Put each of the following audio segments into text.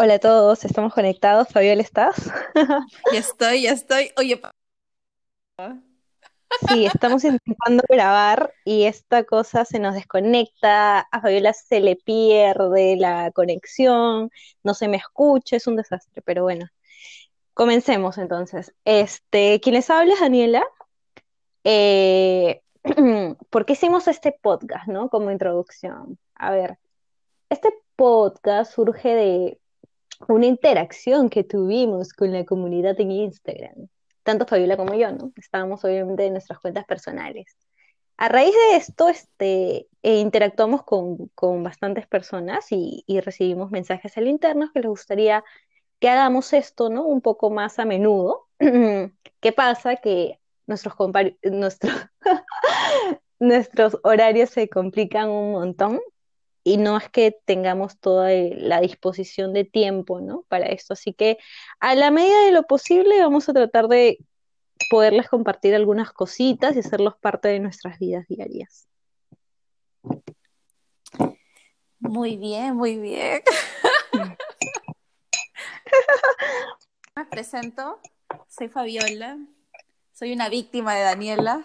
Hola a todos, estamos conectados. Fabiola, ¿estás? Ya estoy, ya estoy. Oye, Sí, estamos intentando grabar y esta cosa se nos desconecta, a Fabiola se le pierde la conexión, no se me escucha, es un desastre, pero bueno, comencemos entonces. Este, ¿quién les habla es Daniela? Eh, ¿por qué hicimos este podcast, no? Como introducción. A ver, este podcast surge de una interacción que tuvimos con la comunidad en Instagram. Tanto Fabiola como yo, ¿no? Estábamos obviamente en nuestras cuentas personales. A raíz de esto, este, eh, interactuamos con, con bastantes personas y, y recibimos mensajes al interno que les gustaría que hagamos esto, ¿no? Un poco más a menudo. ¿Qué pasa? Que nuestros, nuestros, nuestros horarios se complican un montón y no es que tengamos toda eh, la disposición de tiempo, ¿no? Para esto. Así que a la medida de lo posible vamos a tratar de poderles compartir algunas cositas y hacerlos parte de nuestras vidas diarias. muy bien, muy bien. Me presento, soy Fabiola, soy una víctima de Daniela,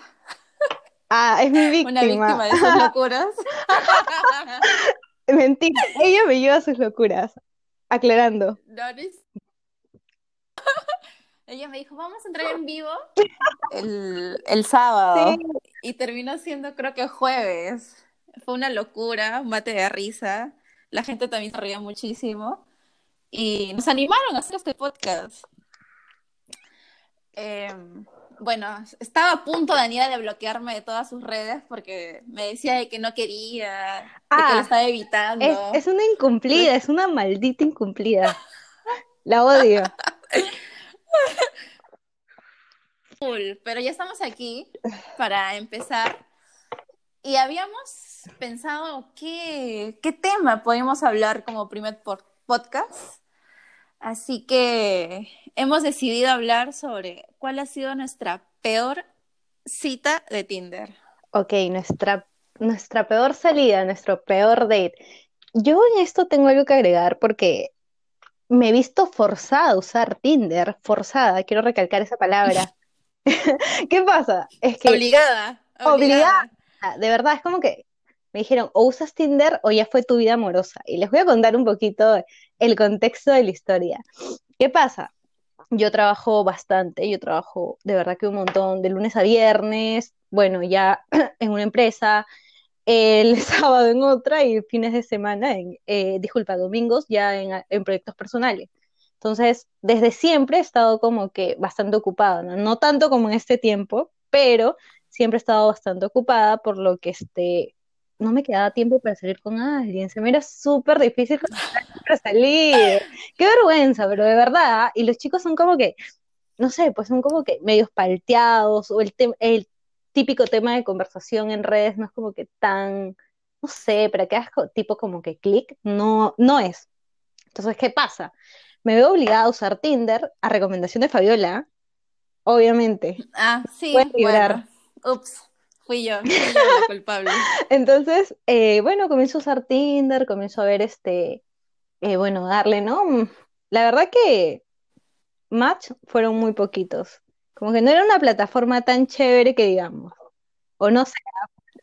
Ah, es mi una víctima de sus locuras. Mentira, ella me lleva a sus locuras. Aclarando. No, no es- Ella me dijo, vamos a entrar en vivo el, el sábado. Sí. Y terminó siendo, creo que jueves. Fue una locura, un mate de risa. La gente también se reía muchísimo. Y nos animaron a hacer este podcast. Eh, bueno, estaba a punto Daniela de bloquearme de todas sus redes porque me decía de que no quería, de que Ah, lo estaba evitando. Es, es una incumplida, es una maldita incumplida. La odio. Full, pero ya estamos aquí para empezar. Y habíamos pensado qué, qué tema podemos hablar como primer podcast. Así que hemos decidido hablar sobre cuál ha sido nuestra peor cita de Tinder. Ok, nuestra, nuestra peor salida, nuestro peor date. Yo en esto tengo algo que agregar porque me he visto forzada a usar Tinder, forzada, quiero recalcar esa palabra. ¿Qué pasa? Es que Obligada, Obligada. obligada. De verdad, es como que me dijeron, o usas Tinder o ya fue tu vida amorosa. Y les voy a contar un poquito el contexto de la historia. ¿Qué pasa? Yo trabajo bastante, yo trabajo de verdad que un montón, de lunes a viernes, bueno, ya en una empresa, el sábado en otra y fines de semana, en, eh, disculpa, domingos ya en, en proyectos personales. Entonces, desde siempre he estado como que bastante ocupada, ¿no? No tanto como en este tiempo, pero siempre he estado bastante ocupada, por lo que este, no me quedaba tiempo para salir con alguien. Se me era súper difícil para salir. Qué vergüenza, pero de verdad. Y los chicos son como que, no sé, pues son como que medios palteados, o el, el típico tema de conversación en redes no es como que tan, no sé, para que hagas tipo como que clic, no, no es. Entonces, ¿qué pasa? Me veo obligada a usar Tinder a recomendación de Fabiola, obviamente. Ah, sí, Puedes bueno. Ups, fui yo, fui yo la culpable. Entonces, eh, bueno, comienzo a usar Tinder, comienzo a ver este, eh, bueno, darle, ¿no? Mm, La verdad que match fueron muy poquitos. Como que no era una plataforma tan chévere que digamos. O no sé.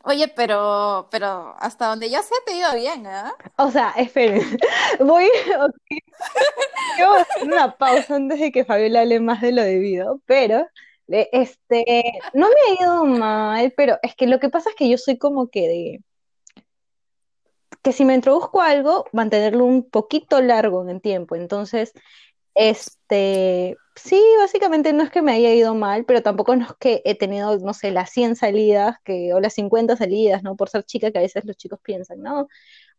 Oye, pero, pero hasta donde yo sé te ha ido bien, ¿ah? O sea, esperen. Voy. Yo voy a hacer una pausa antes de que Fabiola hable más de lo debido, pero este, no me ha ido mal, pero es que lo que pasa es que yo soy como que de, que si me introduzco algo, mantenerlo un poquito largo en el tiempo. Entonces, este, sí, básicamente no es que me haya ido mal, pero tampoco no es que he tenido, no sé, las 100 salidas que, o las 50 salidas, ¿no? Por ser chica, que a veces los chicos piensan, ¿no?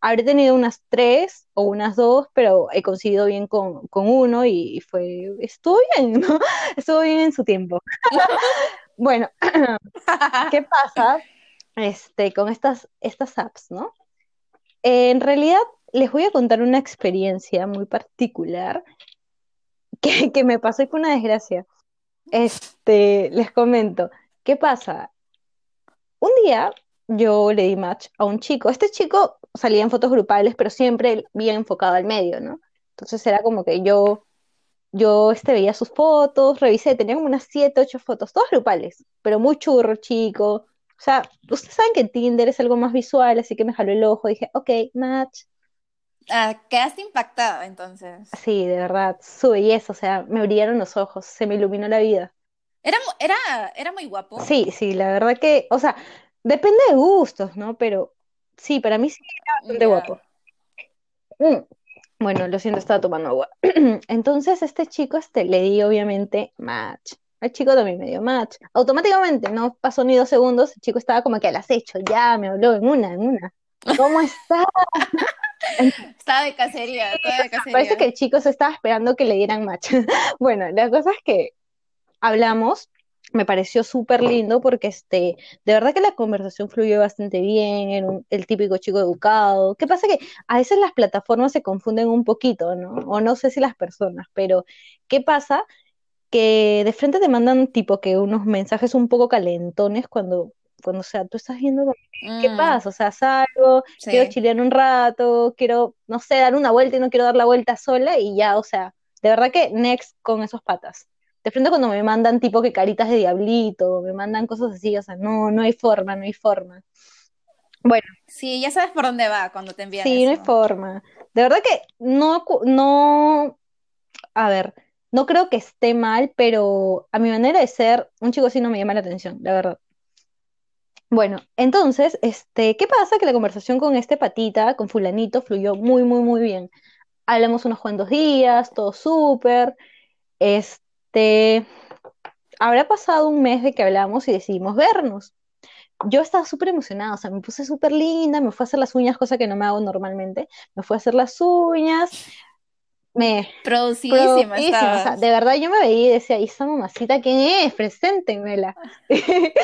Habré tenido unas tres o unas dos, pero he conseguido bien con, con uno y fue, estuvo bien, ¿no? Estuvo bien en su tiempo. Bueno, ¿qué pasa? Este, con estas, estas apps, ¿no? En realidad, les voy a contar una experiencia muy particular que, me pasó y fue una desgracia. Este, les comento, ¿qué pasa? Un día yo le di match a un chico. Este chico salía en fotos grupales, pero siempre bien enfocado al medio, ¿no? Entonces era como que yo, yo este, veía sus fotos, revisé, tenía como unas 7, 8 fotos, todas grupales, pero muy churro, chico. O sea, ustedes saben que Tinder es algo más visual, así que me jaló el ojo, dije, ok, match. Ah, quedaste impactada entonces. Sí, de verdad, su belleza, o sea, me brillaron los ojos, se me iluminó la vida. Era, era, era muy guapo. Sí, sí, la verdad que, o sea, depende de gustos, ¿no? Pero sí, para mí sí era bastante guapo. Mm. Bueno, lo siento, estaba tomando agua. Entonces, este chico, este, le di obviamente match. El chico también me dio match. Automáticamente, no pasó ni dos segundos, el chico estaba como que al acecho, ya me habló en una, en una. ¿Cómo está? Estaba de cacería, estaba de cacería. Parece que el chico se estaba esperando que le dieran match. Bueno, la cosa es que hablamos, me pareció súper lindo porque este, de verdad que la conversación fluyó bastante bien, era un- el típico chico educado. ¿Qué pasa? Que a veces las plataformas se confunden un poquito, ¿no? O no sé si las personas, pero ¿qué pasa? Que de frente te mandan tipo que unos mensajes un poco calentones cuando, cuando, o sea, tú estás viendo ¿qué Mm, pasa? O sea, salgo, quiero chilear un rato, quiero, no sé, dar una vuelta y no quiero dar la vuelta sola y ya, o sea, de verdad que next con esos patas. De frente cuando me mandan tipo que caritas de diablito, me mandan cosas así, o sea, no, no hay forma, no hay forma. Bueno, Sí, ya sabes por dónde va cuando te envían sí, no hay forma. De verdad que no, no, a ver, no creo que esté mal, pero a mi manera de ser, un chico así no me llama la atención, la verdad. Bueno, entonces, este, ¿qué pasa? Que la conversación con este patita, con fulanito, fluyó muy, muy, muy bien. Hablamos unos cuantos días, todo súper. Este, habrá pasado un mes de que hablamos y decidimos vernos. Yo estaba súper emocionada, o sea, me puse súper linda, me fui a hacer las uñas, cosa que no me hago normalmente. Me fui a hacer las uñas, me Producidísima produjísima, o sea, estabas. de verdad yo me veía y decía, ¿y esa mamacita quién es? Preséntenmela.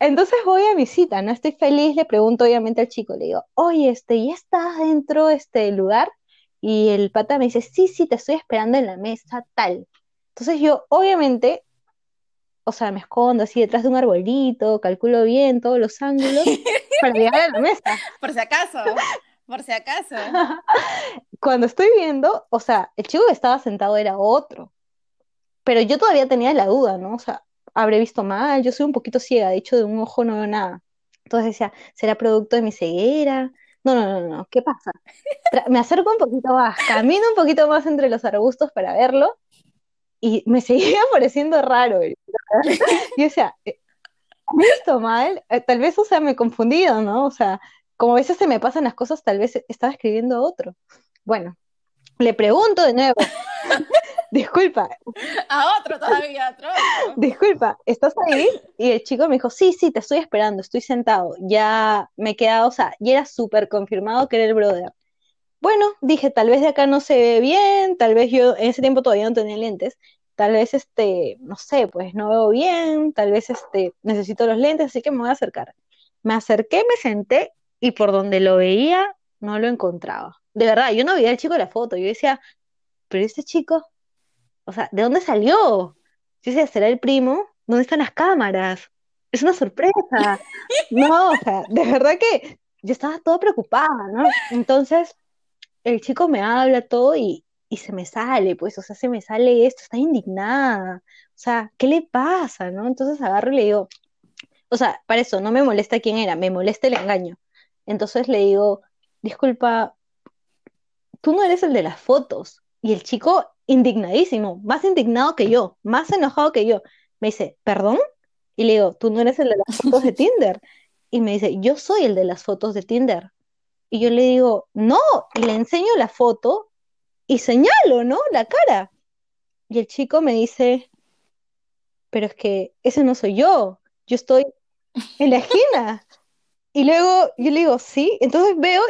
Entonces voy a mi cita, ¿no? Estoy feliz, le pregunto obviamente al chico, le digo, oye, este, ¿ya estás dentro de este lugar? Y el pata me dice, sí, sí, te estoy esperando en la mesa, tal. Entonces yo, obviamente, o sea, me escondo así detrás de un arbolito, calculo bien todos los ángulos para llegar a la mesa. Por si acaso, por si acaso. Cuando estoy viendo, o sea, el chico que estaba sentado era otro, pero yo todavía tenía la duda, ¿no? O sea, habré visto mal, yo soy un poquito ciega, de hecho de un ojo no veo nada. Entonces decía, ¿será producto de mi ceguera? No, no, no, no, ¿qué pasa? Tra- me acerco un poquito más, camino un poquito más entre los arbustos para verlo y me seguía pareciendo raro. Y yo decía, ¿he visto mal? Eh, Tal vez, o sea, me he confundido, ¿no? O sea, como a veces se me pasan las cosas, tal vez estaba escribiendo otro. Bueno, le pregunto de nuevo, disculpa, A otro todavía, a otro. disculpa, ¿estás ahí? Y el chico me dijo, sí, sí, te estoy esperando, estoy sentado. Ya me he quedado, o sea, ya era súper confirmado que era el brother. Bueno, dije, tal vez de acá no se ve bien, tal vez yo en ese tiempo todavía no tenía lentes, tal vez este, no sé, pues no veo bien, tal vez este, necesito los lentes, así que me voy a acercar. Me acerqué, me senté y por donde lo veía no lo encontraba. De verdad, yo no veía al chico de la foto, yo decía, pero este chico, o sea, ¿de dónde salió? Yo decía, ¿será el primo? ¿Dónde están las cámaras? Es una sorpresa. No, o sea, de verdad que yo estaba toda preocupada, ¿no? Entonces el chico me habla todo y, y se me sale, pues, o sea, se me sale esto, está indignada, o sea, ¿qué le pasa, no? Entonces agarro y le digo, o sea, para eso, no me molesta quién era, me molesta el engaño. Entonces le digo, disculpa, tú no eres el de las fotos. Y el chico, indignadísimo, más indignado que yo, más enojado que yo, me dice, ¿perdón? Y le digo, tú no eres el de las fotos de Tinder. Y me dice, yo soy el de las fotos de Tinder. Y yo le digo, no, y le enseño la foto y señalo, ¿no? La cara. Y el chico me dice, pero es que ese no soy yo, yo estoy en la esquina. Y luego yo le digo, sí, entonces veo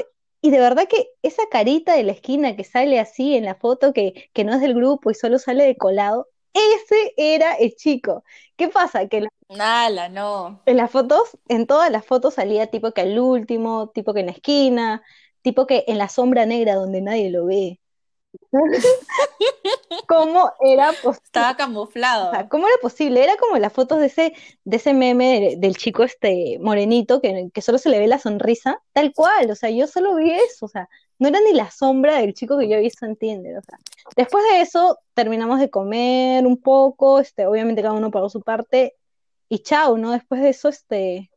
y de verdad que esa carita de la esquina que sale así en la foto, que, que no es del grupo y solo sale de colado, ese era el chico. ¿Qué pasa? Que la- Nala, no. en las fotos, en todas las fotos salía tipo que al último, tipo que en la esquina, tipo que en la sombra negra donde nadie lo ve. ¿Cómo era posible? Estaba O sea, camuflado. ¿cómo era posible? Era como las fotos de ese, de ese meme de- del chico este morenito que, que solo se le ve la sonrisa, tal cual, o sea, yo solo vi eso, o sea, no era ni la sombra del chico que yo he visto en Tinder, o sea. Después de eso, terminamos de comer un poco, este, obviamente cada uno pagó su parte, y chao, ¿no? Después de eso, este,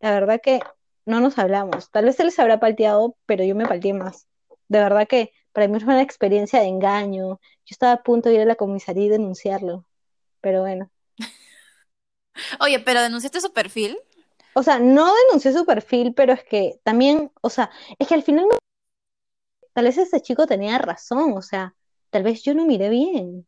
la verdad que no nos hablamos. Tal vez él se habrá palteado, pero yo me palteé más. De verdad que para mí fue una experiencia de engaño. Yo estaba a punto de ir a la comisaría y denunciarlo, pero bueno. Oye, pero denunciaste su perfil. O sea, no denuncié su perfil, pero es que también, o sea, es que al final tal vez ese chico tenía razón, o sea, tal vez yo no miré bien,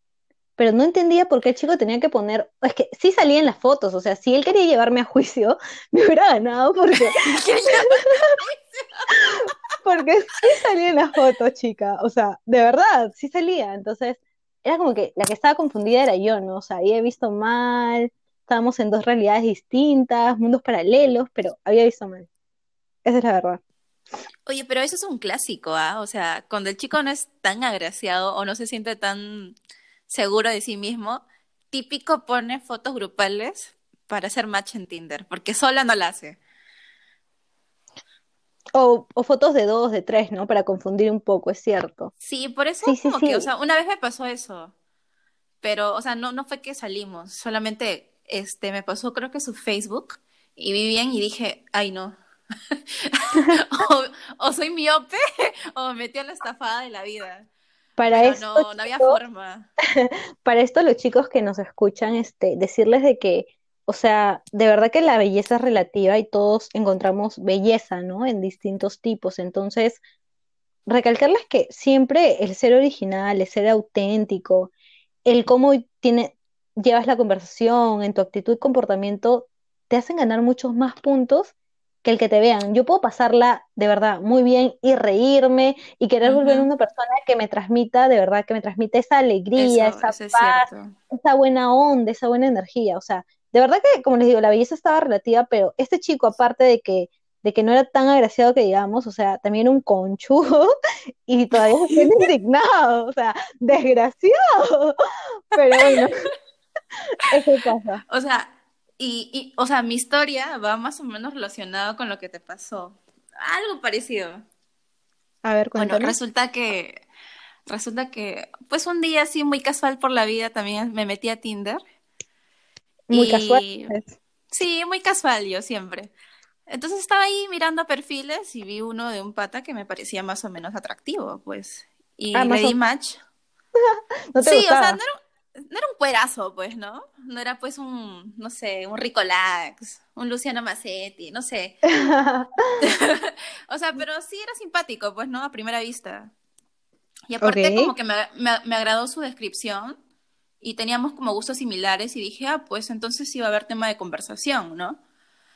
pero no entendía por qué el chico tenía que poner, es que sí salía en las fotos, o sea, si él quería llevarme a juicio, me hubiera ganado porque... porque sí salía en las fotos, chica, o sea, de verdad, sí salía, entonces era como que la que estaba confundida era yo, ¿no? O sea, había visto mal, estábamos en dos realidades distintas, mundos paralelos, pero había visto mal. Esa es la verdad. Oye, pero eso es un clásico, ¿ah? O sea, cuando el chico no es tan agraciado o no se siente tan seguro de sí mismo, típico pone fotos grupales para hacer match en Tinder, porque sola no la hace. O, fotos de dos, de tres, ¿no? Para confundir un poco, es cierto. Sí, por eso como que, o sea, una vez me pasó eso, pero, o sea, no, no fue que salimos, solamente este, me pasó creo que su Facebook y vi bien y dije, ay no. o, soy miope o me metí a la estafada de la vida. Para esto, no, no había forma. Para esto los chicos que nos escuchan, este, decirles de que, o sea, de verdad que la belleza es relativa y todos encontramos belleza, ¿no? En distintos tipos. Entonces, recalcarles que siempre el ser original, el ser auténtico, el cómo tiene, llevas la conversación, en tu actitud y comportamiento, te hacen ganar muchos más puntos que el que te vean. Yo puedo pasarla de verdad muy bien y reírme y querer volver a una persona que me transmita, de verdad, que me transmita esa alegría, esa paz, esa buena onda, esa buena energía. O sea, de verdad que, como les digo, la belleza estaba relativa, pero este chico, aparte de que de que no era tan agraciado que digamos, o sea, también un conchudo y todavía se indignado, o sea, desgraciado. Pero bueno, eso pasa. O sea, y, y, o sea, mi historia va más o menos relacionada con lo que te pasó. Algo parecido. A ver, cuéntame. Bueno, resulta que, resulta que, pues un día así muy casual por la vida también me metí a Tinder. Muy casual. Sí, muy casual yo siempre. Entonces estaba ahí mirando perfiles y vi uno de un pata que me parecía más o menos atractivo, pues. Y ah, le di match. sí, o sea, no era, no era un cuerazo, pues, ¿no? No era pues un, no sé, un Ricolax, un Luciano Massetti, no sé. o sea, pero sí era simpático, pues, ¿no? A primera vista. Y aparte como que me, me, agradó su descripción y teníamos como gustos similares y dije, ah, pues entonces iba a haber tema de conversación, ¿no?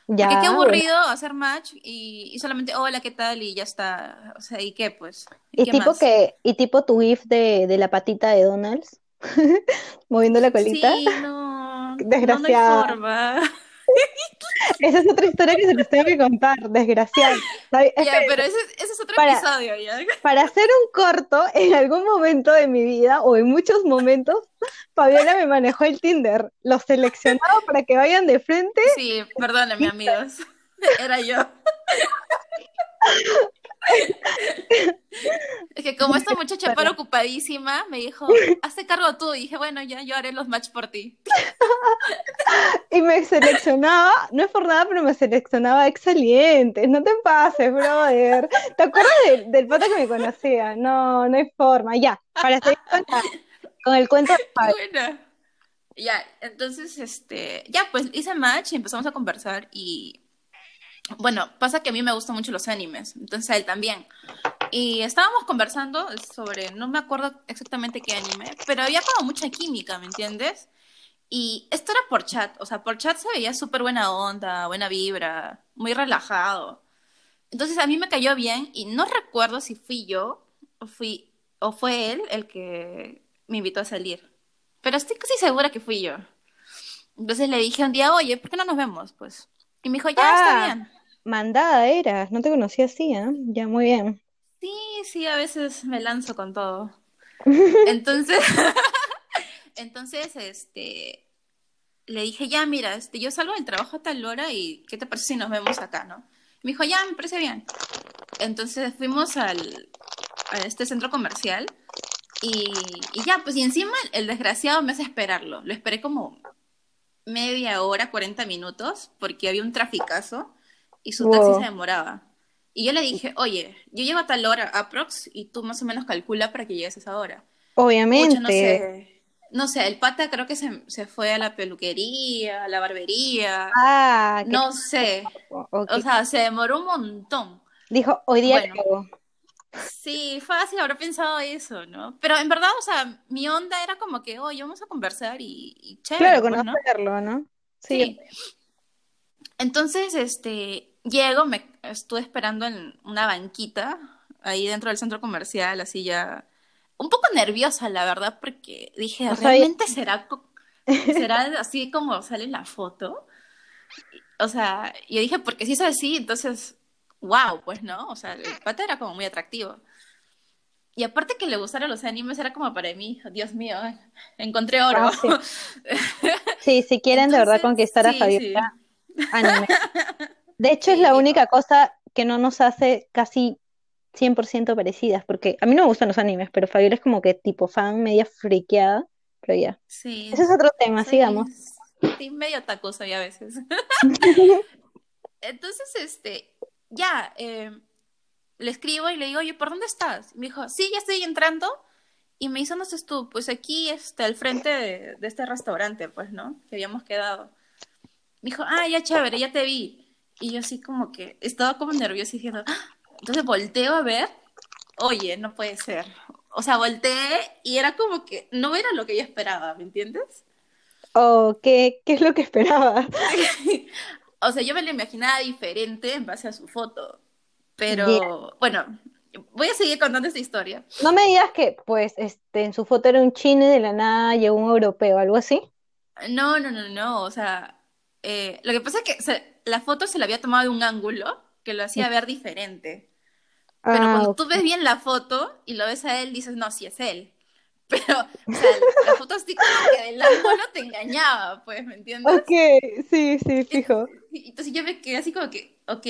Ya, Porque qué aburrido hacer match y, solamente, hola, ¿qué tal? Y ya está. O sea, ¿y qué, pues? ¿Y, tipo que, y tipo tu gif de, de la patita de Donald's? moviendo la colita. Sí, no. Desgraciada. No, forma. Esa es otra historia que se les tengo que contar, desgraciada. Ya, pero ese, ese, otro episodio ya. Para hacer un corto, en algún momento de mi vida, o en muchos momentos, Fabiola me manejó el Tinder. Los seleccionaba para que vayan de frente. Sí, perdónenme, amigos. Era yo. Es que como esta muchacha para ocupadísima, me dijo, hazte cargo tú. Y dije, bueno, ya yo haré los match por ti. Y me seleccionaba, no es por nada, pero me seleccionaba excelentes. No te pases, brother. ¿Te acuerdas del, del pato que me conocía? No, no hay forma. Ya, para seguir con, el cuento de Ya, entonces, este, ya, pues hice match y empezamos a conversar y bueno, pasa que a mí me gustan mucho los animes, entonces él también. Y estábamos conversando sobre, no me acuerdo exactamente qué anime, pero había como mucha química, ¿me entiendes? Y esto era por chat, o sea, por chat se veía súper buena onda, buena vibra, muy relajado. Entonces a mí me cayó bien y no recuerdo si fui yo o, fui, o fue él el que me invitó a salir. Pero estoy casi segura que fui yo. Entonces le dije un día, oye, ¿por qué no nos vemos? Pues y me dijo, ya está ah, bien. Mandada eras, no te conocía así, ¿eh? Ya, muy bien. Sí, sí, a veces me lanzo con todo. Entonces, entonces, este, le dije, ya, mira, este, yo salgo del trabajo a tal hora y ¿qué te parece si nos vemos acá, no? me dijo, ya, me parece bien. Entonces fuimos al, a este centro comercial y, y ya, pues y encima el desgraciado me hace esperarlo. Lo esperé como media hora, 40 minutos, porque había un traficazo y su taxi Wow. se demoraba. Y yo le dije, oye, yo llego a tal hora, aprox, y tú más o menos calcula para que llegues a esa hora. Pucha, Obviamente. no sé. No sé, el pata creo que se, se fue a la peluquería, a la barbería. Ah, No sé. chico. Ok. O sea, se demoró un montón. Dijo, hoy día Bueno. Sí, fácil, habrá pensado eso, ¿no? Pero en verdad, o sea, mi onda era como que, oye, vamos a conversar y, y chévere, Claro, pues, ¿no? conocerlo, ¿no? Sí. Sí. Entonces, este, llego, me estuve esperando en una banquita ahí dentro del centro comercial, así ya, un poco nerviosa, la verdad, porque dije, O ¿realmente será, será así como sale en la foto? O sea, yo dije, porque si es así, entonces, wow, pues, ¿no? O sea, el pata era como muy atractivo. Y aparte que le gustaran los animes, era como para mí, Dios mío, encontré oro. Ah, Sí, si quieren de verdad Entonces, conquistar a sí, Fabiola, anime. De hecho, es Sí, la única cosa que no nos hace casi 100% parecidas, porque a mí no me gustan los animes, pero Fabiola es como que tipo fan media friqueada, pero ya. Sí, Ese es otro tema, sigamos. sí, medio taco soy a veces. Entonces, este, ya, eh, le escribo y le digo, oye, ¿por dónde estás? Y me dijo, sí, ya estoy entrando. Y me dice, ¿dónde estás tú? Pues aquí, este, al frente de, de este restaurante, pues, ¿no? Que habíamos quedado. Me dijo, ah, ya chévere, ya te vi. Y yo así como que estaba como nerviosa diciendo, "Ah". entonces volteo a ver, oye, no puede ser. O sea, volteé y era como que no era lo que yo esperaba, ¿me entiendes? Oh, ¿qué, qué es lo que esperaba? O sea, yo me lo imaginaba diferente en base a su foto. Pero Ya. bueno, voy a seguir contando esta historia. No me digas que, pues, este, en su foto era un chino y de la nada llegó un europeo, algo así. No, no, no, no. O sea, eh, lo que pasa es que se- la foto se la había tomado de un ángulo que lo hacía ver diferente. Pero Ah, cuando tú ves bien la foto y lo ves a él, dices, no, sí es él. Pero, o sea, la foto así como que del ángulo te engañaba, pues, ¿me entiendes? Ok, sí, sí, fijo. Y Entonces yo me quedé así como que, ok.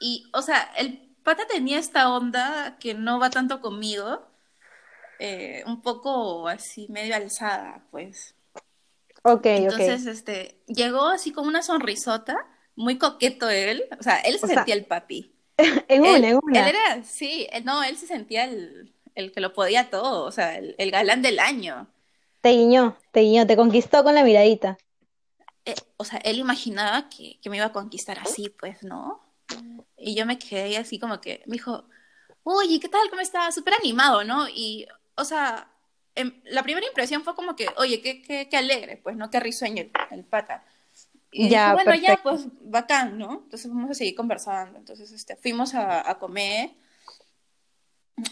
Y, o sea, el pata tenía esta onda que no va tanto conmigo, eh, un poco así medio alzada, pues. Ok. Entonces, este, llegó así con una sonrisota, muy coqueto él, o sea, él se O sea, sentía el papi. En Él, una, en él una. era, sí, él- no, él se sentía el, el que lo podía todo, o sea, el, el galán del año. Te guiñó, te guiñó, te conquistó con la miradita. Eh, o sea, él imaginaba que, que me iba a conquistar así, pues, ¿no? Y yo me quedé así como que, me dijo, oye, ¿qué tal? ¿Cómo estás? Súper animado, ¿no? Y, o sea, em- la primera impresión fue como que, oye, qué, qué, qué alegre, pues, ¿no? Qué risueño el, el pata. Y dije, Ya, bueno, ya, pues, bacán, ¿no? Entonces vamos a seguir conversando. Entonces, este, fuimos a, a comer.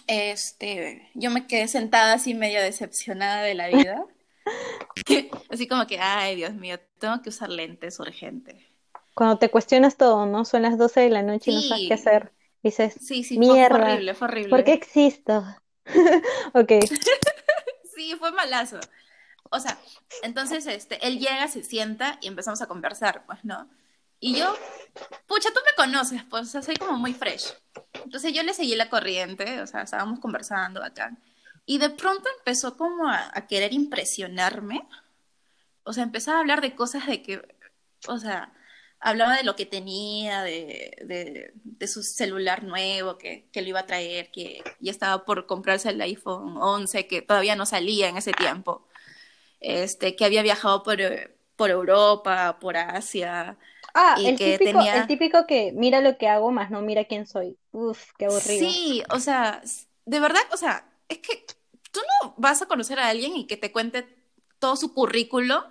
Este, yo me quedé sentada así medio decepcionada de la vida. Así como que, ay, Dios mío, tengo que usar lentes urgente. Cuando te cuestionas todo, ¿no? Son las 12 de la noche y no sabes qué hacer. Dices, sí, sí, fue, fue mierda, horrible, fue ¿por qué horrible. existo? Ok, Sí, fue malazo. O sea, entonces este, él llega, se sienta y empezamos a conversar, pues, ¿no? Y yo, pucha, tú me conoces, pues, o sea, soy como muy fresh. Entonces yo le seguí la corriente, o sea, estábamos conversando acá. Y de pronto empezó como a, a querer impresionarme. O sea, empezaba a hablar de cosas de que, o sea, hablaba de lo que tenía, de, de, de su celular nuevo, que, que lo iba a traer, que ya estaba por comprarse el iPhone 11, que todavía no salía en ese tiempo, este, que había viajado por, eh, por Europa, por Asia, Ah, y el que típico, el tenía... típico que mira lo que hago, más no mira quién soy. Uf, qué aburrido. Sí, o sea, de verdad, o sea, es que tú no vas a conocer a alguien y que te cuente todo su currículo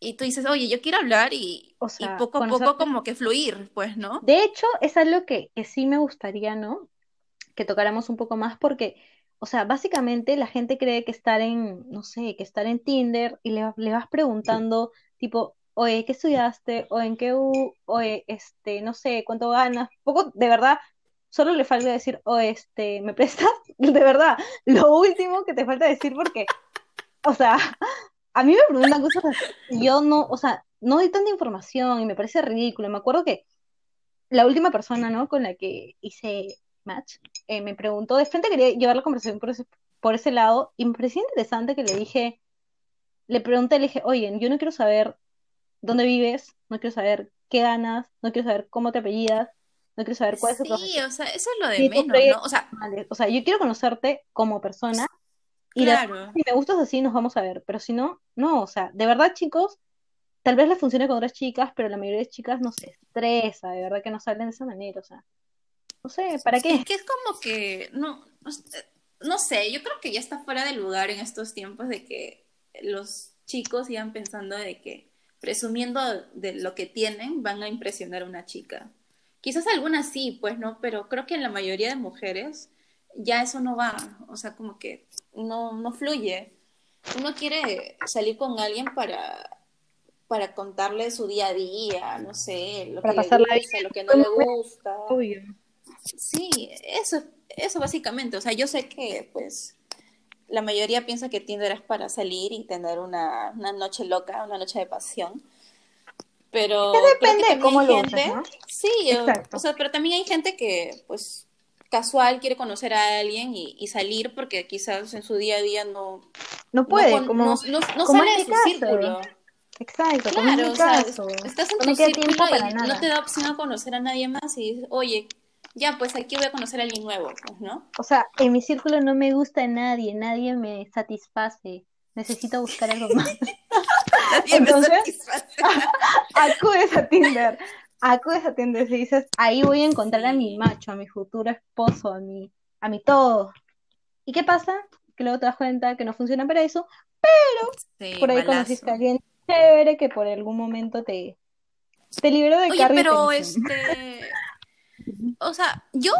y tú dices, oye, yo quiero hablar y, O y sea, poco a poco como que fluir, pues, ¿no? De hecho, es algo que, que sí me gustaría, ¿no? Que tocáramos un poco más porque, o sea, básicamente la gente cree que estar en, no sé, que estar en Tinder y le, le vas preguntando, tipo, oye, ¿qué estudiaste? O en qué U, oye, este, no sé, ¿cuánto ganas? Poco, de verdad, solo le falta decir, o este, ¿me prestas? De verdad, lo último que te falta decir porque, o sea, a mí me preguntan cosas y yo no, o sea, no doy tanta información y me parece ridículo. Me acuerdo que la última persona, ¿no? Con la que hice match, eh, me preguntó, de frente quería llevar la conversación por ese, por ese lado, y me interesante que le dije, le pregunté, le dije, oye, yo no quiero saber dónde vives, no quiero saber qué ganas, no quiero saber cómo te apellidas, no quiero saber cuál es tu Sí, o sea, eso es lo de Sí, menos, ¿no? O sea. O sea, yo quiero conocerte como persona y claro. si me gustas así nos vamos a ver, pero si no, no, o sea, de verdad, chicos, tal vez les funcione con otras chicas, pero la mayoría de chicas no se estresa, de verdad que no salen de esa manera, o sea, no sé, ¿para Es qué? que es como que, no, no sé, yo creo que ya está fuera de lugar en estos tiempos de que los chicos sigan pensando de que presumiendo de lo que tienen van a impresionar a una chica. Quizás algunas sí, pues no, pero creo que en la mayoría de mujeres ya eso no va, o sea, como que no, no fluye. Uno quiere salir con alguien para, para contarle su día a día, no sé, lo Para que le pasarla gusta, lo que no le gusta. Obvio. Sí, eso, eso básicamente. O sea, yo sé que pues la mayoría piensa que Tinder es para salir y tener una, una noche loca, una noche de pasión. Pero creo que depende de cómo lo gente, ¿no? sí, Exacto. o sea, pero también hay gente que pues casual quiere conocer a alguien y, y salir porque quizás en su día a día no, No no, puede, con- como, no, no- no como sale de su círculo. exacto, como en Claro, o sea, estás en no tu círculo para y nada. no te da opción a conocer a nadie más y dices, oye, ya, pues aquí voy a conocer a alguien nuevo, pues, ¿no? O sea, en mi círculo no me gusta nadie, nadie me satisface, necesito buscar algo más. Nadie me Entonces- satisface. acudes a Tinder, acudes a Tinder y dices, ahí voy a encontrar a mi macho, a mi futuro esposo, a mi, a mi todo. ¿Y qué pasa? Que luego te das cuenta que no funciona para eso, Sí, por ahí malazo. conociste a alguien chévere que por algún momento te, te liberó de Oye, pero tensión. este, o sea, yo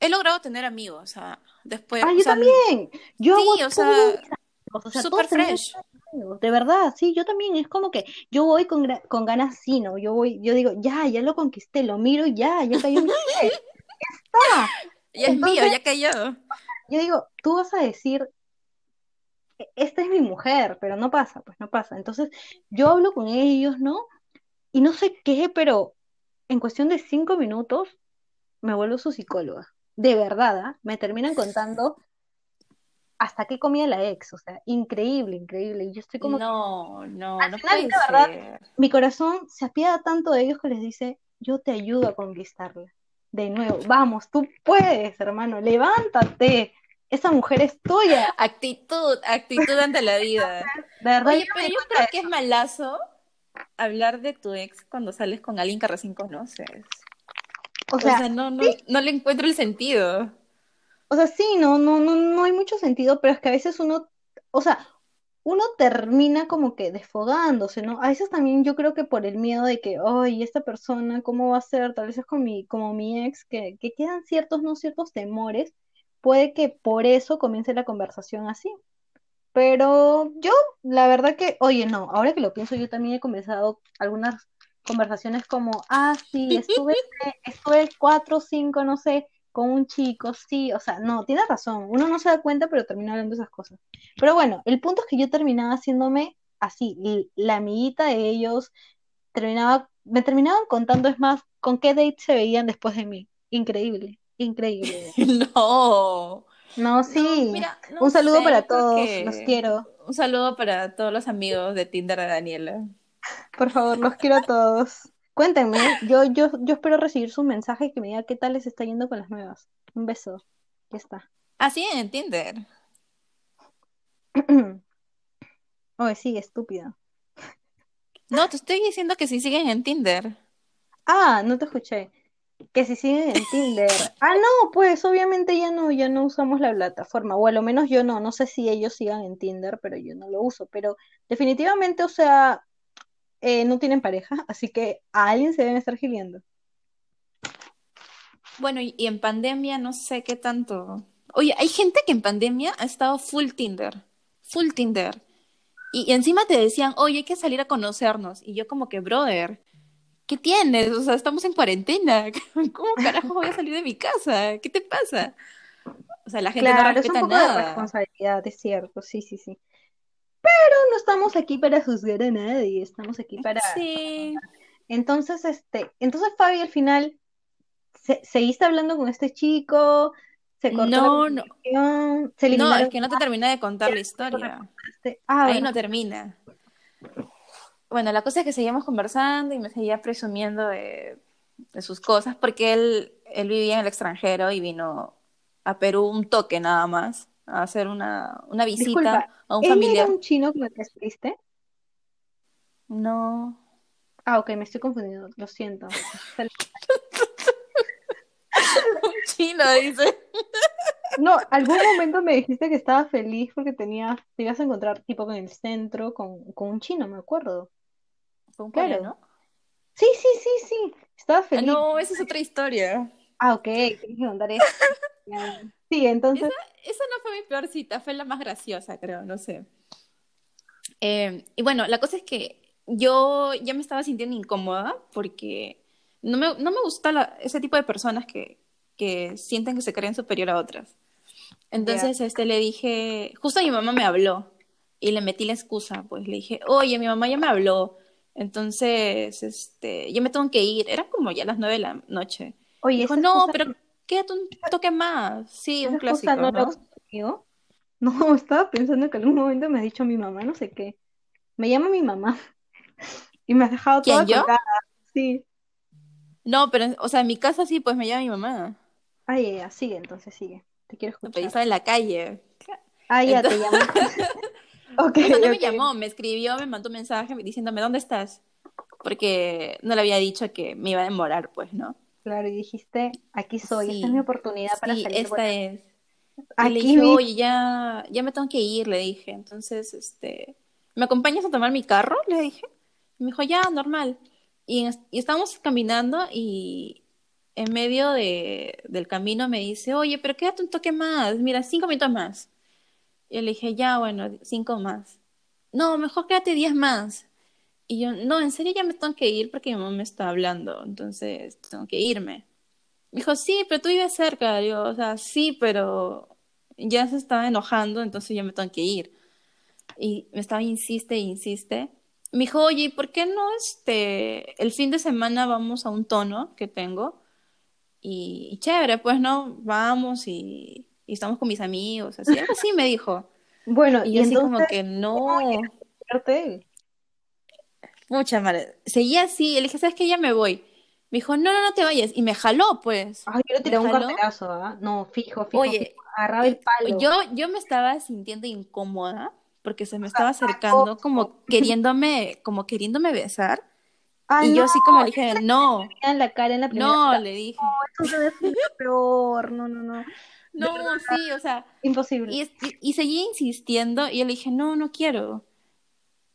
he logrado tener amigos, o sea, después, Ah, o yo sea, también, yo sí, hago o sea, o sea, tenemos fresh. Amigos, de verdad, sí, yo también, es como que yo voy con, con ganas, sí, ¿no? Yo voy, yo digo, ya, ya lo conquisté, lo miro ya, ya cayó mi fe, ya está. Ya es mío, Entonces- ya cayó. Yo digo, tú vas a decir, "E- esta es mi mujer, pero no pasa, pues no pasa. Entonces, yo hablo con ellos, ¿no? Y no sé qué, pero en cuestión de cinco minutos me vuelvo su psicóloga. De verdad, ¿ah? Me terminan contando hasta qué comía la ex, o sea, increíble, increíble. Y yo estoy como que No, no, Al no final, puede de verdad, ser. mi corazón se apiada tanto de ellos que les dice, yo te ayudo a conquistarla. De nuevo, vamos, tú puedes, hermano, levántate. Esa mujer es tuya. Actitud, actitud ante la vida. De verdad, Oye, pero yo creo que es malazo hablar de tu ex cuando sales con alguien que recién conoces. O O sea, sea, no, no, no le encuentro el sentido. O sea, sí, no, no, no, no hay mucho sentido, pero es que a veces uno, o sea, uno termina como que desfogándose, ¿no? A veces también yo creo que por el miedo de que, ay, esta persona, ¿cómo va a ser? Tal vez es con mi, como mi ex, que, que quedan ciertos, no ciertos temores, puede que por eso comience la conversación así. Pero yo, la verdad que, oye, no, ahora que lo pienso, yo también he comenzado algunas conversaciones como, ah, sí, estuve, estuve cuatro, cinco, no sé, con un chico, sí, o sea, no, tienes razón, uno no se da cuenta, pero termina hablando esas cosas. Pero bueno, el punto es que yo terminaba haciéndome así, la amiguita de ellos, terminaba, me terminaban contando, es más, con qué date se veían después de mí. Increíble, increíble. No. No, sí. No, mira, no Un saludo sé, para todos, los quiero. Un saludo para todos los amigos de Tinder de Daniela. Por favor, los quiero a todos. Cuéntenme, yo, yo, yo espero recibir sus mensajes que me diga qué tal les está yendo con las nuevas. Un beso. Ya está. Así en Tinder. Oye, sigue, estúpida. No, te estoy diciendo que si siguen en Tinder. Ah, no te escuché. Que si siguen en Tinder. Ah, no, pues obviamente ya no, ya no usamos la plataforma. O a lo menos yo no. No sé si ellos sigan en Tinder, pero yo no lo uso. Pero definitivamente, o sea, eh, no tienen pareja, así que a alguien se deben estar giliando. Bueno, y, y en pandemia no sé qué tanto. Oye, hay gente que en pandemia ha estado full Tinder. Full Tinder. Y, y encima te decían, oye, hay que salir a conocernos. Y yo como que, brother, ¿qué tienes? O sea, estamos en cuarentena. ¿Cómo carajo voy a salir de mi casa? ¿Qué te pasa? O sea, la gente no Claro, es un respeta poco de nada. responsabilidad, es cierto, sí, sí, sí. Pero no estamos aquí para juzgar a nadie, estamos aquí para... Sí. Entonces, este, entonces Fabi al final se- ¿seguiste hablando con este chico? ¿Se cortó la No, no? ¿Se no, es que no te terminé de contar la historia. Ah, Ahí bueno. no termina. Bueno, la cosa es que seguíamos conversando y me seguía presumiendo de, de sus cosas porque él, él vivía en el extranjero y vino a Perú un toque nada más, a hacer una, una visita Disculpa, a un ¿Él era familiar. un chino con el que estuviste? No, Ah, ok, me estoy confundiendo, lo siento. un chino, dice. No, algún momento me dijiste que estabas feliz porque tenías, te ibas a encontrar tipo en el centro con, con un chino, me acuerdo. Fue un Claro. coreano. Sí, sí, sí, sí, estabas Ah, feliz. no, esa es otra historia. Ah, ok, tienes que contar eso. Sí, entonces, Esa no fue mi peor cita, fue la más graciosa, creo, no sé. Eh, y bueno, la cosa es que yo ya me estaba sintiendo incómoda porque no me, no me gusta la- ese tipo de personas que, que sienten que se creen superior a otras. Entonces, este, le dije, justo mi mamá me habló y le metí la excusa, pues le dije, oye, mi mamá ya me habló, entonces, este, yo me tengo que ir. Eran como ya las nueve de la noche. oye, Dijo, no, pero quédate un toque más. Sí, un clásico, no ¿no? No, estaba pensando que algún momento me has dicho mi mamá, no sé qué. Me llama mi mamá y me has dejado ¿Quién, toda yo? Sí. No, pero, o sea, en mi casa sí, pues me llama mi mamá. Ah, ya, ya, sigue, entonces sigue. Te quiero escuchar. estaba en la calle. Ah, ya, te llamo. Ok, O sea, no me llamó, me escribió, me mandó un mensaje diciéndome, ¿dónde estás? Porque no le había dicho que me iba a demorar, pues, ¿no? Claro, y dijiste, aquí soy, esta es mi oportunidad para Sí, salir. esta es. Y le dije, oye, ya, ya me tengo que ir, le dije. Entonces, este, ¿me acompañas a tomar mi carro? Le dije. Y me dijo, ya, normal. Y, y estábamos caminando y en medio de, del camino me dice, oye, pero quédate un toque más, mira, cinco minutos más. Y le dije, ya, bueno, cinco más. No, mejor quédate diez más. Y yo, no, en serio ya me tengo que ir porque mi mamá me está hablando, entonces tengo que irme. Me dijo, sí, pero tú vives cerca. Digo, o sea, sí, pero ya se estaba enojando, entonces ya me tengo que ir. Y me estaba insiste insiste. Me dijo, oye, ¿y por qué no este, el fin de semana vamos a un tono que tengo? Y, y chévere, pues no, vamos y, y estamos con mis amigos, así, así me dijo. Bueno, Y y yo así como entonces, que no, verte, mucha madre. Seguía así, le dije, ¿sabes qué? Ya me voy. Me dijo, no, no, no te vayas. Y me jaló, pues. Ay, yo Me un carterazo, ¿ah? No, fijo, fijo, Oye, fijo. Agarraba el palo. Yo, yo me estaba sintiendo incómoda porque se me estaba acercando como queriéndome, como queriéndome besar. Ay, Y yo no, así como le dije, no, en la cara en la primera no, le dije, Eso debe ser lo peor. No, no, no. no, sí, o sea, Imposible. y, y seguía insistiendo y yo le dije, no, no quiero.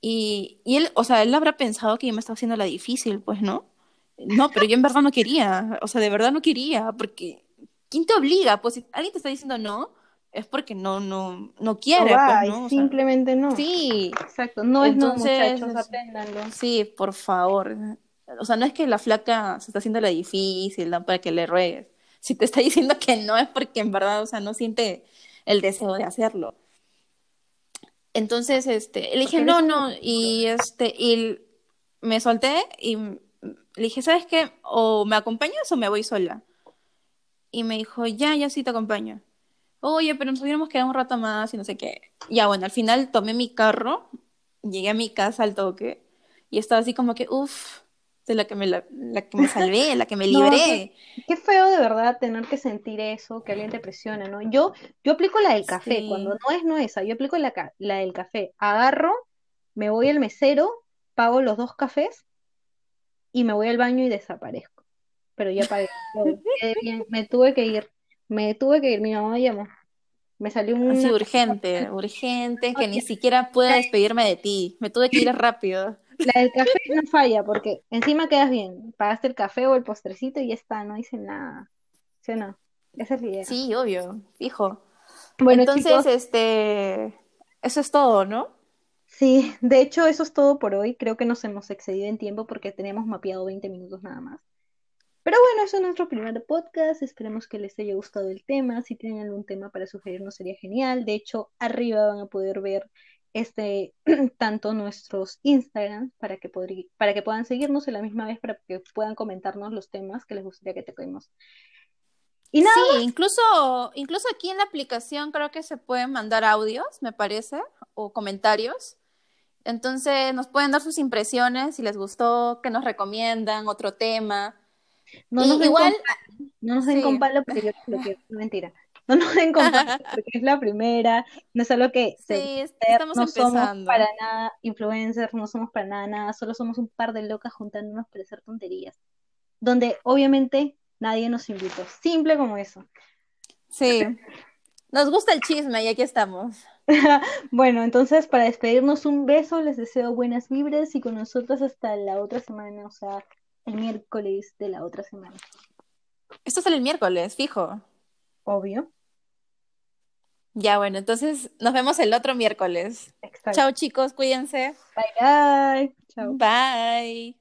Y, y él, o sea, él habrá pensado que yo me estaba haciendo la difícil, pues, ¿no? No, pero yo en verdad no quería, o sea, de verdad no quería, porque ¿quién te obliga? Pues si alguien te está diciendo no, es porque no, no, no quiere, va, pues, ¿no? O sea, simplemente no. sí, Exacto. No es no, Entonces, muchachos, apréndanlo. sí, por favor. O sea, no es que la flaca se está haciendo la difícil, ¿no? Para que le ruegues. Si te está diciendo que no es porque en verdad, o sea, no siente el deseo de hacerlo. Entonces, este, le dije, no, no, y este, y me solté y le dije, ¿sabes qué? O me acompañas o me voy sola. Y me dijo, ya, ya sí te acompaño. Oye, pero nos hubiéramos quedado un rato más y no sé qué. Ya, bueno, al final tomé mi carro, llegué a mi casa al toque y estaba así como que, uff, de la que me, la, la que me salvé, la que me No, libré. Qué feo de verdad tener que sentir eso, que alguien te presione, ¿no? Yo, yo aplico la del café, Sí. cuando no es, no esa, yo aplico la, la del café. Agarro, me voy al mesero, pago los dos cafés y me voy al baño y desaparezco. Pero ya pagué, me tuve que ir, me tuve que ir, mi mamá me llamó, me salió Así una... urgente, urgente, que ni siquiera pude despedirme de ti. Me tuve que ir rápido. La del café no falla porque encima quedas bien, pagaste el café o el postrecito y ya está, no hice nada. ¿Sí o no? Esa es la idea. Sí, obvio, fijo. Bueno, Entonces, chicos, este, eso es todo, ¿no? sí, de hecho eso es todo por hoy. Creo que nos hemos excedido en tiempo porque tenemos mapeado 20 minutos nada más. Pero bueno, eso es nuestro primer podcast. Esperemos que les haya gustado el tema. Si tienen algún tema para sugerirnos sería genial. De hecho, arriba van a poder ver este, tanto nuestros Instagram para que, para que puedan seguirnos a la misma vez, para que puedan comentarnos los temas que les gustaría que toquemos. Y nada sí, incluso, incluso aquí en la aplicación creo que se pueden mandar audios, me parece, o comentarios. Entonces nos pueden dar sus impresiones, si les gustó, que nos recomiendan, otro tema. No nos igual, no nos den con palo porque yo lo quiero, mentira. No nos den porque es la primera, no es algo que sí, estamos no somos para nada influencers, no somos para nada, nada, solo somos un par de locas juntándonos para hacer tonterías. Donde obviamente nadie nos invitó, simple como eso. Sí, nos gusta el chisme y aquí estamos. bueno, entonces para despedirnos un beso, les deseo buenas vibras y con nosotros hasta la otra semana, o sea, el miércoles de la otra semana. Esto sale el miércoles, fijo. Obvio. Ya, bueno, entonces nos vemos el otro miércoles. Chao chicos, cuídense. Bye, bye. Chao. Bye.